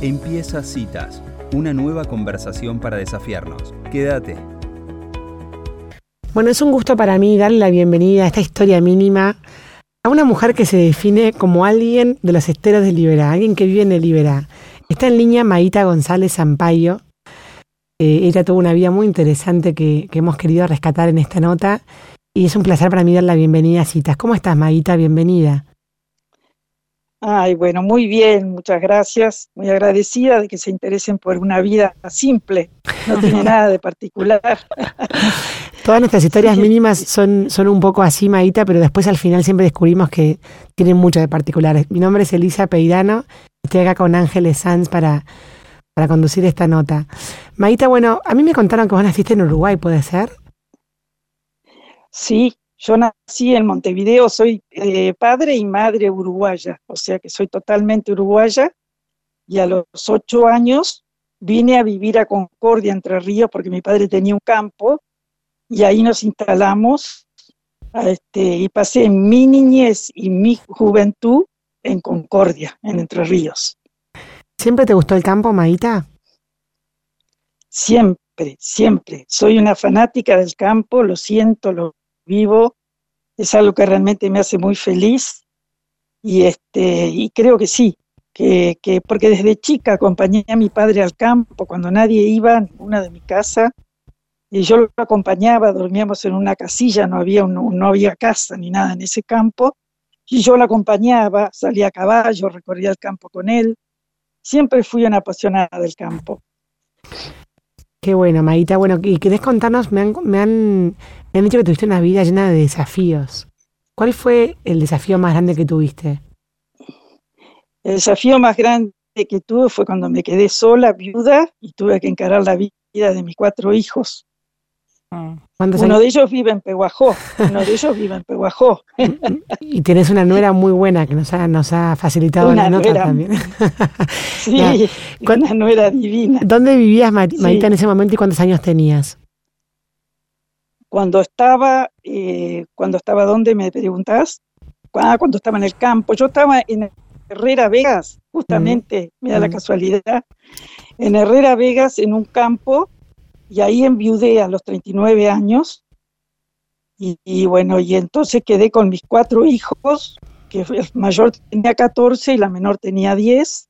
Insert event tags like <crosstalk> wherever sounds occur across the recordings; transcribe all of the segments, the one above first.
Empieza Citas, una nueva conversación para desafiarnos. Quédate. Bueno, es un gusto para mí darle la bienvenida a esta historia mínima a una mujer que se define como alguien de los esteros de Libera, alguien que vive en el Libera. Está en línea Maíta González Zampayo. Eh, ella tuvo una vida muy interesante que, hemos querido rescatar en esta nota y es un placer para mí dar la bienvenida a Citas. ¿Cómo estás, Maíta? Bienvenida. Ay, bueno, muy bien, muchas gracias. Muy agradecida de que se interesen por una vida simple, no tiene <laughs> nada de particular. Todas nuestras historias mínimas son, son un poco así, Maíta, pero después al final siempre descubrimos que tienen mucho de particular. Mi nombre es Elisa Peirano, estoy acá con Ángeles Sanz para, para conducir esta nota. Maíta, bueno, a mí me contaron que vos naciste en Uruguay, ¿puede ser? Sí, yo nací en Montevideo, soy eh, padre y madre uruguaya, o sea que soy totalmente uruguaya. Y a los ocho años vine a vivir a Concordia, Entre Ríos, porque mi padre tenía un campo y ahí nos instalamos. Este, y pasé mi niñez y mi juventud en Concordia, en Entre Ríos. ¿Siempre te gustó el campo, Maíta? Siempre, siempre. Soy una fanática del campo, lo siento, lo vivo, es algo que realmente me hace muy feliz. Y, este, y creo que sí, que, que, porque desde chica acompañé a mi padre al campo cuando nadie iba a ninguna de mi casa. Y yo lo acompañaba, dormíamos en una casilla, no había, no había casa ni nada en ese campo, y yo lo acompañaba, salía a caballo, recorría el campo con él, siempre fui una apasionada del campo. Qué bueno, Maíta. Bueno, y querés contarnos, me han, me han, me han dicho que tuviste una vida llena de desafíos. ¿Cuál fue el desafío más grande que tuviste? El desafío más grande que tuve fue cuando me quedé sola, viuda, y tuve que encarar la vida de mis cuatro hijos. Uno de ellos vive en Peguajó, uno de ellos <laughs> vive en Peguajó. Y tienes una nuera muy buena que nos ha, nos ha facilitado una la nota también. <laughs> Sí, una nuera divina. ¿Dónde vivías, Marita, en ese momento y cuántos años tenías? Cuando estaba, eh, cuando estaba, ¿dónde me preguntás? Ah, cuando estaba en el campo. Yo estaba en Herrera Vegas, justamente, mira la casualidad, en Herrera Vegas, en un campo y ahí enviudé a los 39 años. Y, bueno, y entonces quedé con mis cuatro hijos, que el mayor tenía 14 y la menor tenía 10.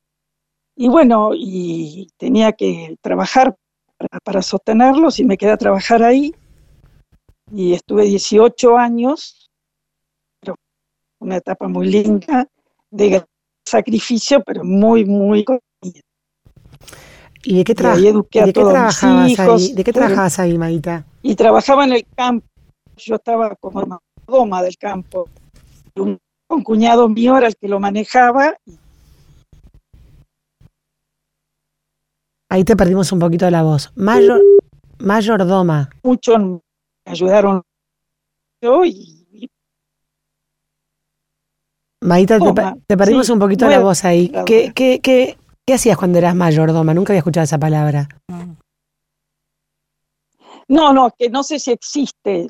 Y bueno, y tenía que trabajar para, sostenerlos y me quedé a trabajar ahí. Y estuve 18 años, una etapa muy linda, de sacrificio, pero muy, muy ¿Y de qué, trabajabas ahí? ¿De qué trabajabas ahí, Maita? Y trabajaba en el campo. Yo estaba como doma del campo. Un, cuñado mío era el que lo manejaba. Ahí te perdimos un poquito la voz. Mayor, mayordoma. Muchos me ayudaron yo y Maita, te, perdimos un poquito la voz ahí. ¿Qué, qué, qué, ¿Qué hacías cuando eras mayordoma? Nunca había escuchado esa palabra. No, no, que no sé si existe.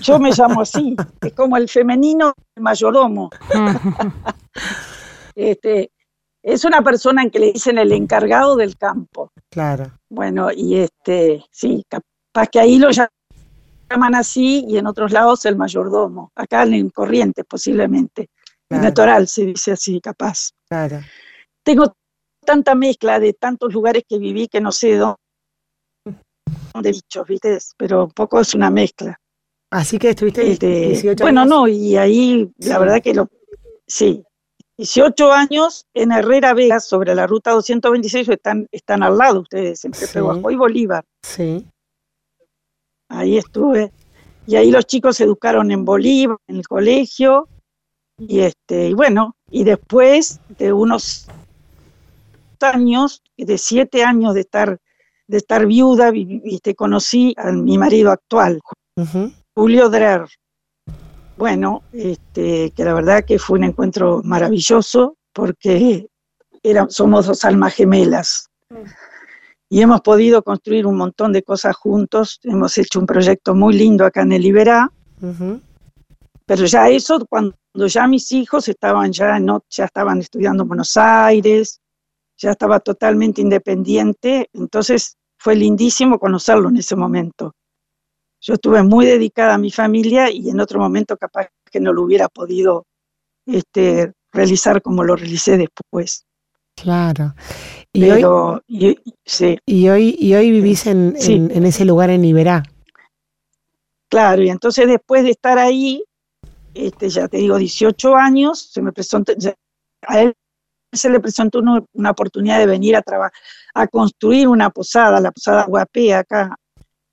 yo me llamo así. <laughs> Es como el femenino mayordomo. <laughs> este, es una persona en que le dicen el encargado del campo. Claro. Bueno, y este, sí, capaz que ahí lo llaman así y en otros lados el mayordomo. Acá en Corrientes posiblemente. En Litoral se dice así, capaz. Claro. Tengo tanta mezcla de tantos lugares que viví que no sé dónde dichos, ¿viste? Pero un poco es una mezcla. Así que estuviste 18 este, Bueno, no, y ahí la verdad que lo. Sí, 18 años en Herrera Vega, sobre la ruta 226, están, están al lado ustedes, entre sí. y Bolívar. Sí. Ahí estuve. Y ahí los chicos se educaron en Bolívar, en el colegio. Y este, y bueno, y después de unos años, de siete años de estar, de estar viuda, y te conocí a mi marido actual, Julio Drer. Bueno, este, que la verdad que fue un encuentro maravilloso porque era, somos dos almas gemelas. Y hemos podido construir un montón de cosas juntos. Hemos hecho un proyecto muy lindo acá en el Iberá. Pero ya eso, cuando ya mis hijos estaban ya, no, ya estaban estudiando en Buenos Aires, ya estaba totalmente independiente, entonces fue lindísimo conocerlo en ese momento. Yo estuve muy dedicada a mi familia y en otro momento capaz que no lo hubiera podido este, realizar como lo realicé después. Claro. Y hoy, sí. y hoy, y hoy vivís en, en, ese lugar en Iberá. Claro, y entonces después de estar ahí, este, ya te digo, 18 años, se me presentó, a él se le presentó una, oportunidad de venir a trabajar, a construir una posada, la posada Guapé acá.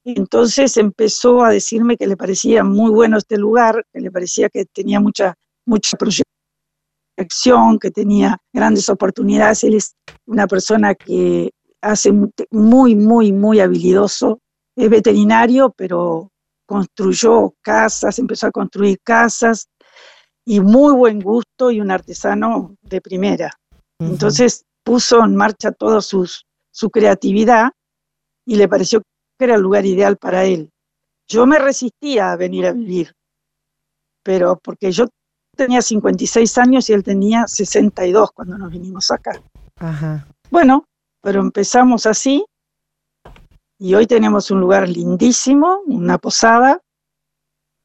Entonces empezó a decirme que le parecía muy bueno este lugar, que le parecía que tenía mucha, mucha proyección, que tenía grandes oportunidades. Él es una persona que hace muy, muy, muy habilidoso. Es veterinario, pero construyó casas, empezó a construir casas y muy buen gusto y un artesano de primera. Entonces puso en marcha toda su creatividad y le pareció que era el lugar ideal para él. Yo me resistía a venir a vivir, pero porque yo tenía 56 años y él tenía 62 cuando nos vinimos acá. Bueno, pero empezamos así y hoy tenemos un lugar lindísimo, una posada,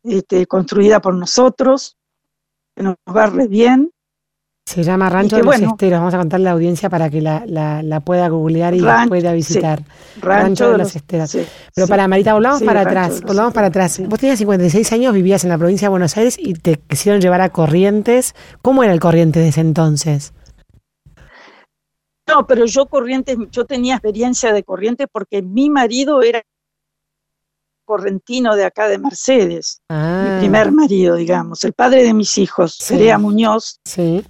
este, construida por nosotros, que nos va re bien. Se llama Rancho de los Esteros. Vamos a contarle a la audiencia para que la, pueda googlear y la pueda visitar. Rancho, de, los, Esteros. Pero para Marita, volvamos para atrás. Volvamos para atrás. Vos tenías 56 años, vivías en la provincia de Buenos Aires y te quisieron llevar a Corrientes. ¿Cómo era el Corrientes de ese entonces? No, pero yo Corrientes, yo tenía experiencia de Corrientes porque mi marido era correntino de acá de Mercedes, mi ah. primer marido, digamos, el padre de mis hijos, Sería Muñoz,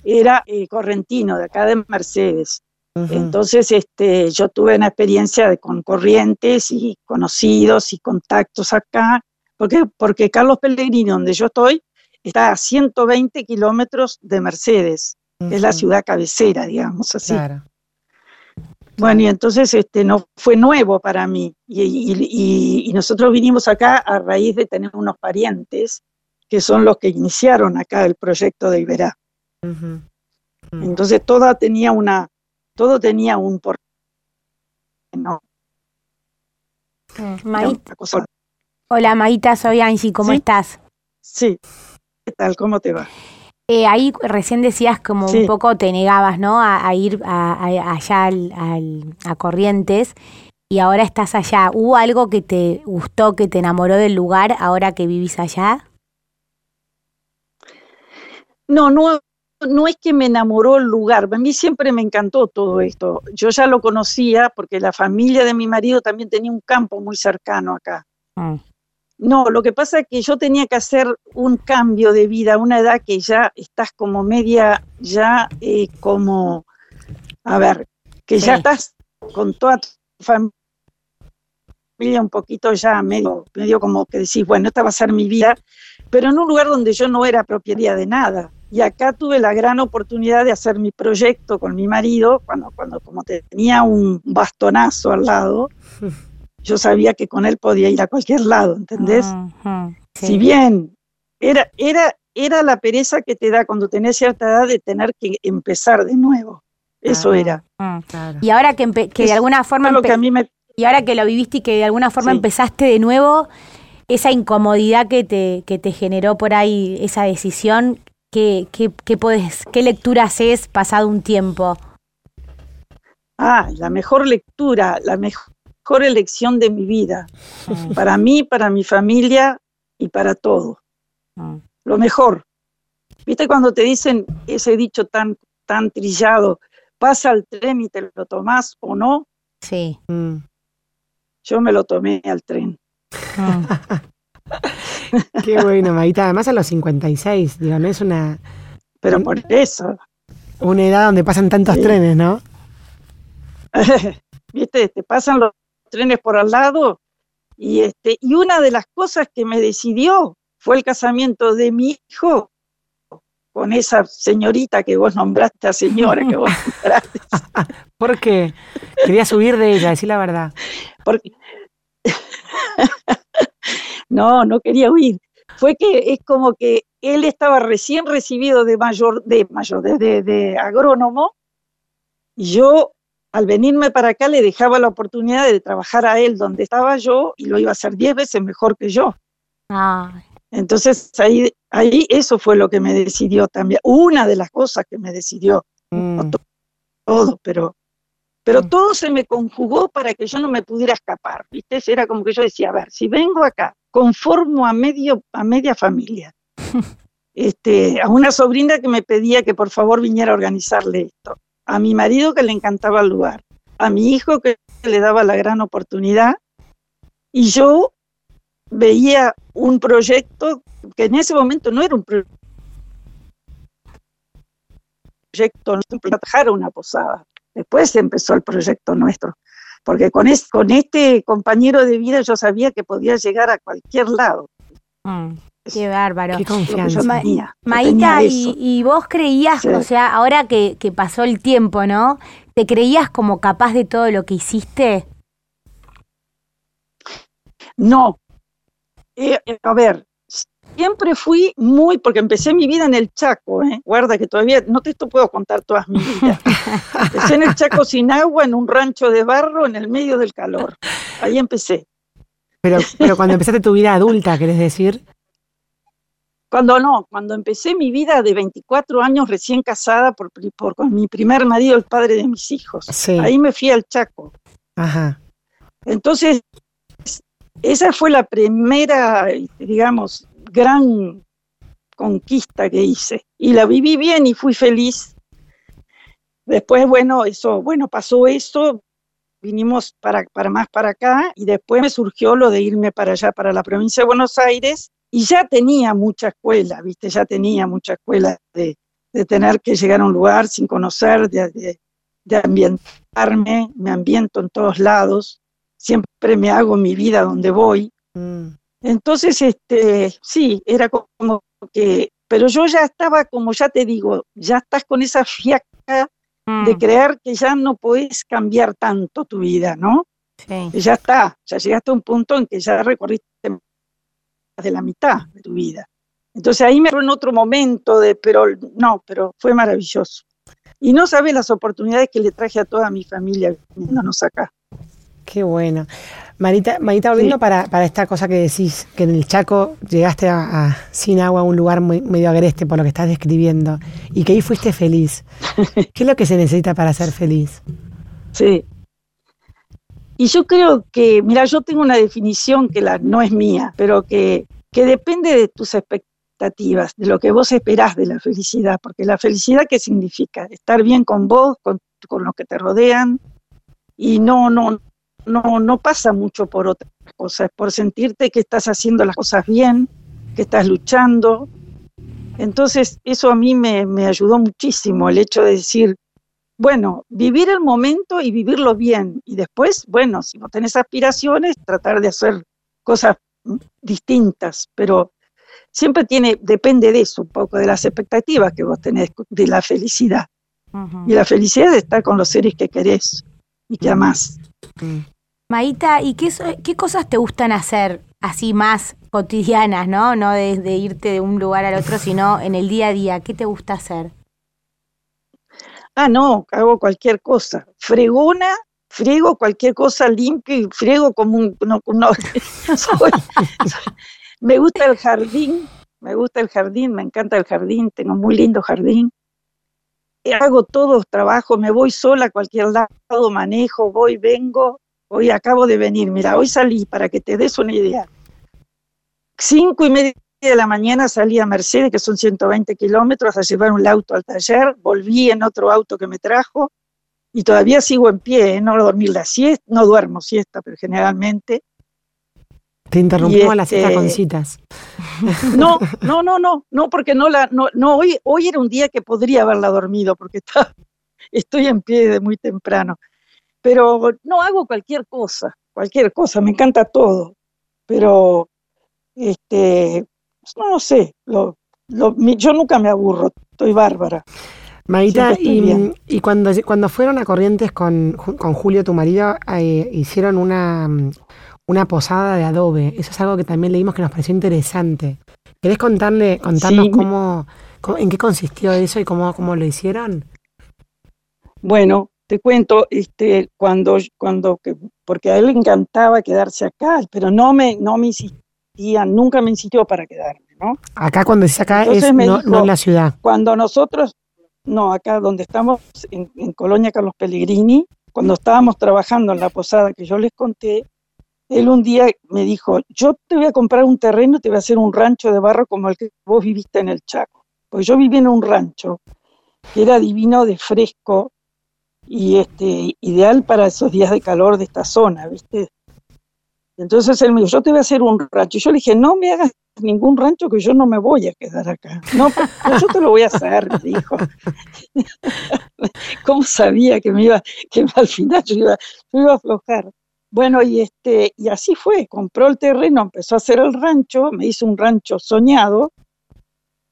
era eh, correntino de acá de Mercedes. Entonces, este, yo tuve una experiencia de, con corrientes y conocidos y contactos acá, porque, porque Carlos Pellegrini, donde yo estoy, está a 120 kilómetros de Mercedes, es la ciudad cabecera, digamos así. Claro. Bueno, y entonces este, no fue nuevo para mí. Y, nosotros vinimos acá a raíz de tener unos parientes que son los que iniciaron acá el proyecto de Iberá. Entonces todo tenía una, todo tenía un por no. Mm, Hola Maita, soy Angie, ¿cómo estás? Sí, ¿qué tal? ¿Cómo te va? Eh, ahí recién decías como un poco te negabas, ¿no? A, ir allá al, a Corrientes y ahora estás allá. ¿Hubo algo que te gustó, que te enamoró del lugar ahora que vivís allá? No, no, no es que me enamoró el lugar, a mí siempre me encantó todo esto. Yo ya lo conocía porque la familia de mi marido también tenía un campo muy cercano acá. Mm. No, lo que pasa es que yo tenía que hacer un cambio de vida a una edad que ya estás como media, ya eh, como, a ver, que ya estás con toda tu familia un poquito ya medio, medio como que decís, bueno, esta va a ser mi vida, pero en un lugar donde yo no era propiedad de nada. Y acá tuve la gran oportunidad de hacer mi proyecto con mi marido, cuando, cuando como tenía un bastonazo al lado, <laughs> yo sabía que con él podía ir a cualquier lado, ¿entendés? Si bien era, era, era la pereza que te da cuando tenés cierta edad de tener que empezar de nuevo. Eso era. Y ahora que, de alguna forma... Lo que a mí me... Y ahora que lo viviste y que de alguna forma empezaste de nuevo, esa incomodidad que te, que te generó por ahí esa decisión, ¿qué, qué, qué, podés, ¿qué lectura haces pasado un tiempo? Ah, la mejor lectura, la mejor mejor elección de mi vida, mm. para mí, para mi familia y para todo. Mm. Lo mejor. ¿Viste cuando te dicen ese dicho tan, tan trillado, pasa el tren y te lo tomás o no? Sí. Mm. Yo me lo tomé al tren. <laughs> Qué bueno, Maita. Además a los 56, digo, no es una... Pero por eso. Una edad donde pasan tantos trenes, ¿no? <laughs> Viste, te pasan los trenes por al lado. Y, este, y una de las cosas que me decidió fue el casamiento de mi hijo con esa señorita que vos nombraste, a señora que vos <laughs> nombraste. <laughs> ¿Por qué? Quería subir de ella, decir la verdad. Porque... <laughs> no, no quería huir. Fue que es como que él estaba recién recibido de mayor, de mayor, de, de agrónomo, y yo al venirme para acá le dejaba la oportunidad de trabajar a él donde estaba yo y lo iba a hacer diez veces mejor que yo. Entonces ahí, ahí eso fue lo que me decidió también, una de las cosas que me decidió, mm. todo, pero, pero mm. todo se me conjugó para que yo no me pudiera escapar, ¿viste? Era como que yo decía, a ver, si vengo acá, conformo a, medio, a media familia, <laughs> este, a una sobrina que me pedía que por favor viniera a organizarle esto, a mi marido que le encantaba el lugar, a mi hijo que le daba la gran oportunidad, y yo veía un proyecto que en ese momento no era un proyecto, no una posada. Después empezó el proyecto nuestro, porque con, con este compañero de vida yo sabía que podía llegar a cualquier lado. Mm, qué bárbaro. Qué confianza. Maíta, y, vos creías, o sea, ahora que, que pasó el tiempo, ¿no? ¿Te creías como capaz de todo lo que hiciste? No, eh, eh, a ver, siempre fui muy, porque empecé mi vida en el Chaco, ¿eh? guarda que todavía no te puedo contar todas mis vidas. <laughs> Empecé en el Chaco sin agua, en un rancho de barro, en el medio del calor. Ahí empecé. Pero, pero cuando empezaste tu vida adulta, ¿querés decir? Cuando no, cuando empecé mi vida de 24 años recién casada por, por con mi primer marido, el padre de mis hijos. Ahí me fui al Chaco. Ajá. Entonces, esa fue la primera, digamos, gran conquista que hice. Y la viví bien y fui feliz. Después, bueno, eso, bueno, pasó eso, vinimos para, para más para acá y después me surgió lo de irme para allá, para la provincia de Buenos Aires y ya tenía mucha escuela, viste, ya tenía mucha escuela de, tener que llegar a un lugar sin conocer, de, de ambientarme, me ambiento en todos lados siempre me hago mi vida donde voy. Mm. Entonces, este, sí, era como que, pero yo ya estaba, como ya te digo, ya estás con esa fiaca de mm. creer que ya no puedes cambiar tanto tu vida, ¿no? Sí. ya está, ya llegaste a un punto en que ya recorriste de la mitad de tu vida. Entonces ahí me en otro momento de, pero no, pero fue maravilloso. Y no sabes las oportunidades que le traje a toda mi familia viniéndonos acá. Qué bueno. Marita, Marita volviendo para, para, esta cosa que decís, que en el Chaco llegaste a, sin agua a un lugar muy, medio agreste por lo que estás describiendo, y que ahí fuiste feliz. <laughs> ¿Qué es lo que se necesita para ser feliz? Sí. Y yo creo que, mira, yo tengo una definición que no es mía, pero que, que depende de tus expectativas, de lo que vos esperás de la felicidad, porque la felicidad, ¿qué significa? Estar bien con vos, con, con los que te rodean, y no, no, no, no pasa mucho por otras cosas, por sentirte que estás haciendo las cosas bien, que estás luchando. Entonces, eso a mí me, me ayudó muchísimo, el hecho de decir, bueno, vivir el momento y vivirlo bien. Y después, bueno, si no tenés aspiraciones, tratar de hacer cosas distintas, pero siempre tiene, depende de eso, un poco de las expectativas que vos tenés de la felicidad. Y la felicidad estar con los seres que querés y que amás. Maíta, ¿y qué, qué cosas te gustan hacer así más cotidianas, no? No desde irte de un lugar al otro, sino en el día a día. ¿Qué te gusta hacer? Ah, no, hago cualquier cosa. Fregona, friego cualquier cosa limpio y friego como un... No, <laughs> me gusta el jardín, me gusta el jardín, me encanta el jardín, tengo muy lindo jardín hago todos trabajo, me voy sola a cualquier lado, manejo, voy, vengo. Hoy acabo de venir, mira, hoy salí para que te des una idea. Cinco y media de la mañana salí a Mercedes, que son 120 kilómetros, a llevar un auto al taller, volví en otro auto que me trajo y todavía sigo en pie, ¿eh? no dormir la siesta, no duermo siesta, pero generalmente te interrumpimos la cita con este, citas. <laughs> No, no, no, no, no, porque no la, no, no, hoy, hoy era un día que podría haberla dormido, porque está, <laughs> estoy en pie de muy temprano. Pero no hago cualquier cosa, cualquier cosa, me encanta todo. Pero, este, no, sé, lo, yo nunca me aburro, estoy bárbara. Maita, y, y, cuando, cuando fueron a Corrientes con, con Julio, tu marido, eh, hicieron una, una posada de adobe. Eso es algo que también leímos que nos pareció interesante. ¿Querés contarle, contarnos cómo, en qué consistió eso y cómo, cómo lo hicieron? Bueno, te cuento, este, cuando, cuando, que, porque a él le encantaba quedarse acá, pero no me, no me insistía, nunca me insistió para quedarme, ¿no? Acá cuando dice acá es no, en la ciudad. Cuando nosotros, no, acá donde estamos, en, en Colonia Carlos Pellegrini, cuando estábamos trabajando en la posada que yo les conté, él un día me dijo, yo te voy a comprar un terreno, te voy a hacer un rancho de barro como el que vos viviste en el Chaco. Porque yo viví en un rancho que era divino de fresco y este, ideal para esos días de calor de esta zona, ¿viste? Entonces él me dijo, yo te voy a hacer un rancho. Y yo le dije, no me hagas ningún rancho que yo no me voy a quedar acá. No, pues, yo te lo voy a hacer, me dijo. <laughs> ¿Cómo sabía que me iba, que al final yo iba, yo iba a aflojar? Bueno, y, este, y así fue, compró el terreno, empezó a hacer el rancho, me hizo un rancho soñado,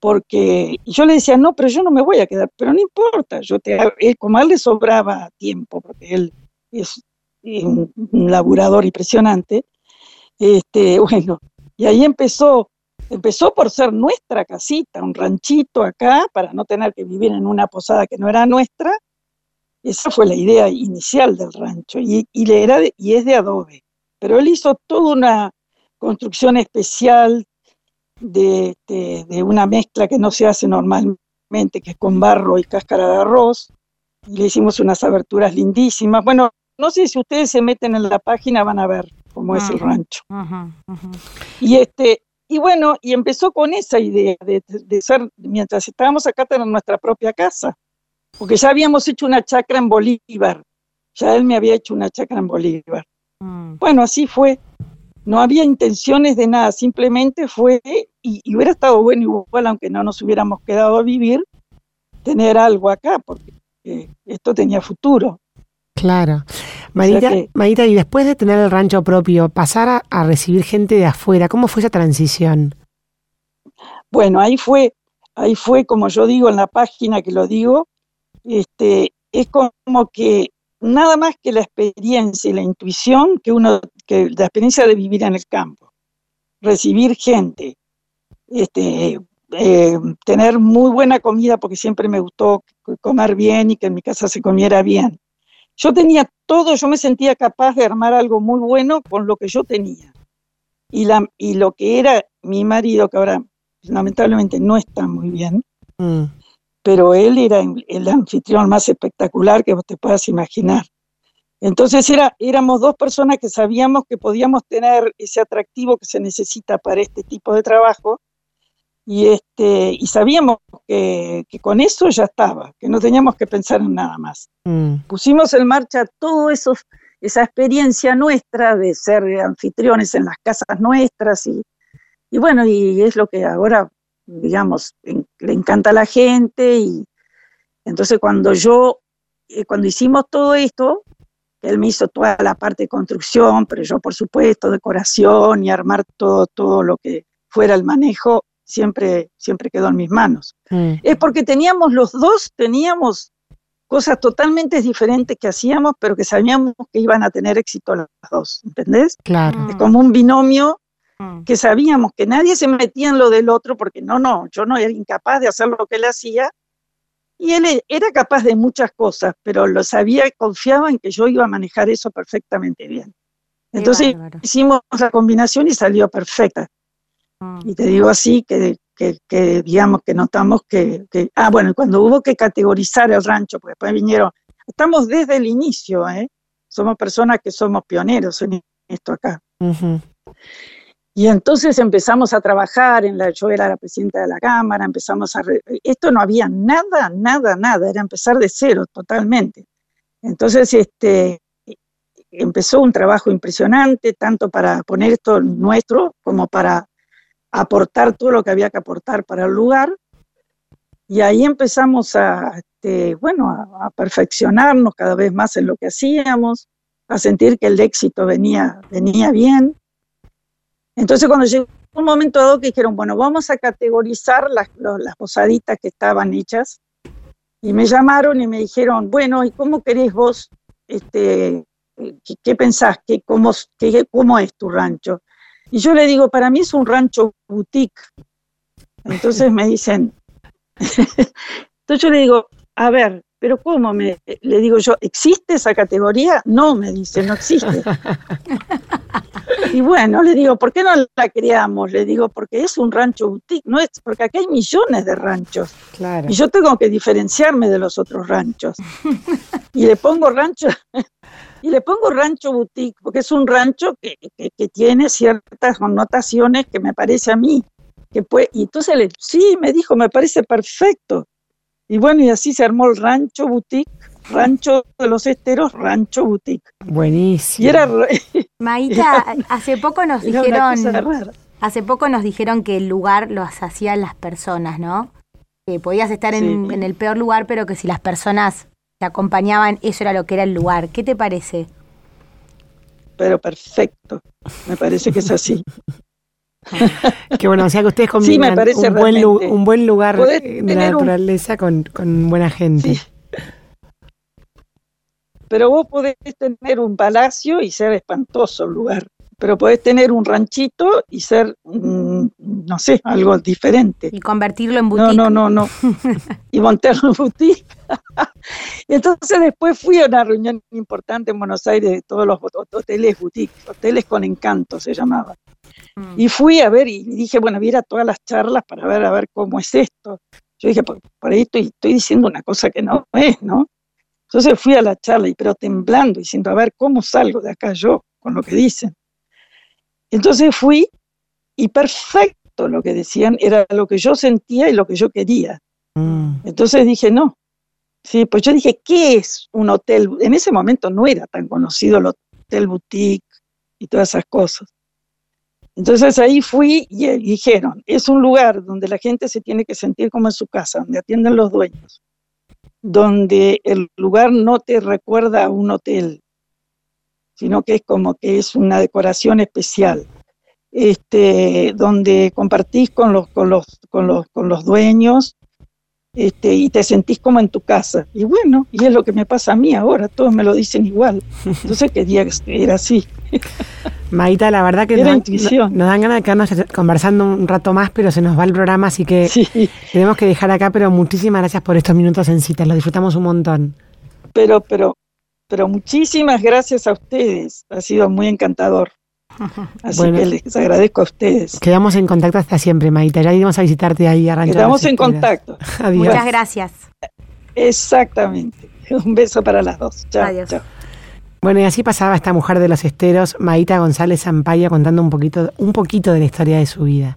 porque yo le decía, no, pero yo no me voy a quedar, pero no importa, yo te, como a él le sobraba tiempo, porque él es un, laburador impresionante, este, <laughs> bueno, y ahí empezó, empezó por ser nuestra casita, un ranchito acá, para no tener que vivir en una posada que no era nuestra, esa fue la idea inicial del rancho y, le era y es de adobe. Pero él hizo toda una construcción especial de, una mezcla que no se hace normalmente, que es con barro y cáscara de arroz. Y le hicimos unas aberturas lindísimas. Bueno, no sé si ustedes se meten en la página, van a ver cómo es el rancho. Y este, y bueno, y empezó con esa idea de, de, ser, mientras estábamos acá, tener nuestra propia casa porque ya habíamos hecho una chacra en Bolívar, ya él me había hecho una chacra en Bolívar. Mm. Bueno, así fue. No había intenciones de nada, simplemente fue, y, hubiera estado bueno igual, aunque no nos hubiéramos quedado a vivir, tener algo acá, porque eh, esto tenía futuro. Claro. Marita, y después de tener el rancho propio, pasar a, recibir gente de afuera, ¿cómo fue esa transición? Bueno, ahí fue, ahí fue, como yo digo en la página que lo digo, este, es como que nada más que la experiencia y la intuición que uno, que la experiencia de vivir en el campo, recibir gente, este, eh, tener muy buena comida, porque siempre me gustó comer bien y que en mi casa se comiera bien. Yo tenía todo, yo me sentía capaz de armar algo muy bueno con lo que yo tenía. Y, la, y lo que era mi marido, que ahora lamentablemente no está muy bien, mm pero él era el anfitrión más espectacular que vos te puedas imaginar. Entonces era, éramos dos personas que sabíamos que podíamos tener ese atractivo que se necesita para este tipo de trabajo y, este, y sabíamos que, con eso ya estaba, que no teníamos que pensar en nada más. Mm. Pusimos en marcha todo eso, esa experiencia nuestra de ser anfitriones en las casas nuestras y, y bueno, y es lo que ahora digamos, le encanta a la gente y entonces cuando yo, eh, cuando hicimos todo esto, él me hizo toda la parte de construcción, pero yo por supuesto decoración y armar todo, todo lo que fuera el manejo, siempre, siempre quedó en mis manos. Mm. Es porque teníamos los dos, teníamos cosas totalmente diferentes que hacíamos, pero que sabíamos que iban a tener éxito las dos, ¿entendés? Claro. Es como un binomio Mm. que sabíamos que nadie se metía en lo del otro, porque no, no, yo no era incapaz de hacer lo que él hacía, y él e, era capaz de muchas cosas, pero lo sabía, confiaba en que yo iba a manejar eso perfectamente bien. Entonces hicimos la combinación y salió perfecta. Mm. Y te digo así que, que, digamos que notamos que, que, ah, bueno, cuando hubo que categorizar el rancho, porque después vinieron, estamos desde el inicio, ¿eh? somos personas que somos pioneros en esto acá. Y entonces empezamos a trabajar, en la, yo era la presidenta de la Cámara, empezamos a... esto no había nada, nada, nada, era empezar de cero totalmente. Entonces este, empezó un trabajo impresionante, tanto para poner esto nuestro como para aportar todo lo que había que aportar para el lugar. Y ahí empezamos a, este, bueno, a, perfeccionarnos cada vez más en lo que hacíamos, a sentir que el éxito venía, venía bien. Entonces cuando llegó un momento dado que dijeron, bueno, vamos a categorizar las, las posaditas que estaban hechas, y me llamaron y me dijeron, bueno, ¿y cómo querés vos, este, qué, pensás, qué, cómo, qué, cómo es tu rancho? Y yo le digo, para mí es un rancho boutique. Entonces me dicen, <laughs> entonces yo le digo, a ver, pero ¿cómo? Me, le digo yo, ¿existe esa categoría? No, me dice, no existe. y bueno, le digo, ¿por qué no la creamos? Le digo, porque es un rancho boutique, no es, porque aquí hay millones de ranchos. Claro. Y yo tengo que diferenciarme de los otros ranchos. y le pongo rancho, y le pongo rancho boutique, porque es un rancho que, que, tiene ciertas connotaciones que me parece a mí. Que puede, y entonces le, sí, me dijo, me parece perfecto. Y bueno, y así se armó el Rancho Boutique, Rancho de los Esteros, Rancho Boutique. Buenísimo. Y era <laughs> <laughs> Maíta, hace poco nos dijeron hace poco nos dijeron que el lugar lo hacían las personas, ¿no? Que podías estar en, en el peor lugar, pero que si las personas te acompañaban, eso era lo que era el lugar. ¿Qué te parece? Pero perfecto, me parece que es así. <laughs> Qué bueno, o sea que ustedes combinan un, buen un, buen lugar de la naturaleza con, buena gente. Pero vos podés tener un palacio y ser espantoso el lugar, pero podés tener un ranchito y ser, no sé, algo diferente. Y convertirlo en boutique. No, no, no, no. <laughs> y montarlo en boutique. <laughs> entonces después fui a una reunión importante en Buenos Aires de todos los hoteles boutique, hoteles con encanto se llamaba. Y fui a ver y dije, bueno, viera todas las charlas para ver a ver cómo es esto. Yo dije, por, ahí estoy, diciendo una cosa que no es, ¿no? Entonces fui a la charla, pero temblando, diciendo, a ver, ¿cómo salgo de acá yo con lo que dicen? Entonces fui y perfecto lo que decían era lo que yo sentía y lo que yo quería. Mm. Entonces dije, no. Sí, pues yo dije, ¿qué es un hotel? En ese momento no era tan conocido el hotel boutique y todas esas cosas. Entonces ahí fui y dijeron, es un lugar donde la gente se tiene que sentir como en su casa, donde atienden los dueños, donde el lugar no te recuerda a un hotel, sino que es como que es una decoración especial, este, donde compartís con los, con los, con los, con los dueños este, y te sentís como en tu casa. Y bueno, y es lo que me pasa a mí ahora, todos me lo dicen igual. Entonces quería que era así. <laughs> Maita, la verdad que nos, dan ganas de quedarnos conversando un rato más, pero se nos va el programa, así que tenemos que dejar acá, pero muchísimas gracias por estos minutos en cita, lo disfrutamos un montón. Pero, pero, pero muchísimas gracias a ustedes, ha sido muy encantador. <laughs> Así que les agradezco a ustedes. Quedamos en contacto hasta siempre, Maita. Ya iremos a visitarte ahí a Rancho Quedamos en contacto. <laughs> Muchas gracias. Exactamente. Un beso para las dos. Chao. Adiós. Chao. Bueno, y así pasaba esta mujer de los esteros, Maíta González Zampaya, contando un poquito, un poquito de la historia de su vida.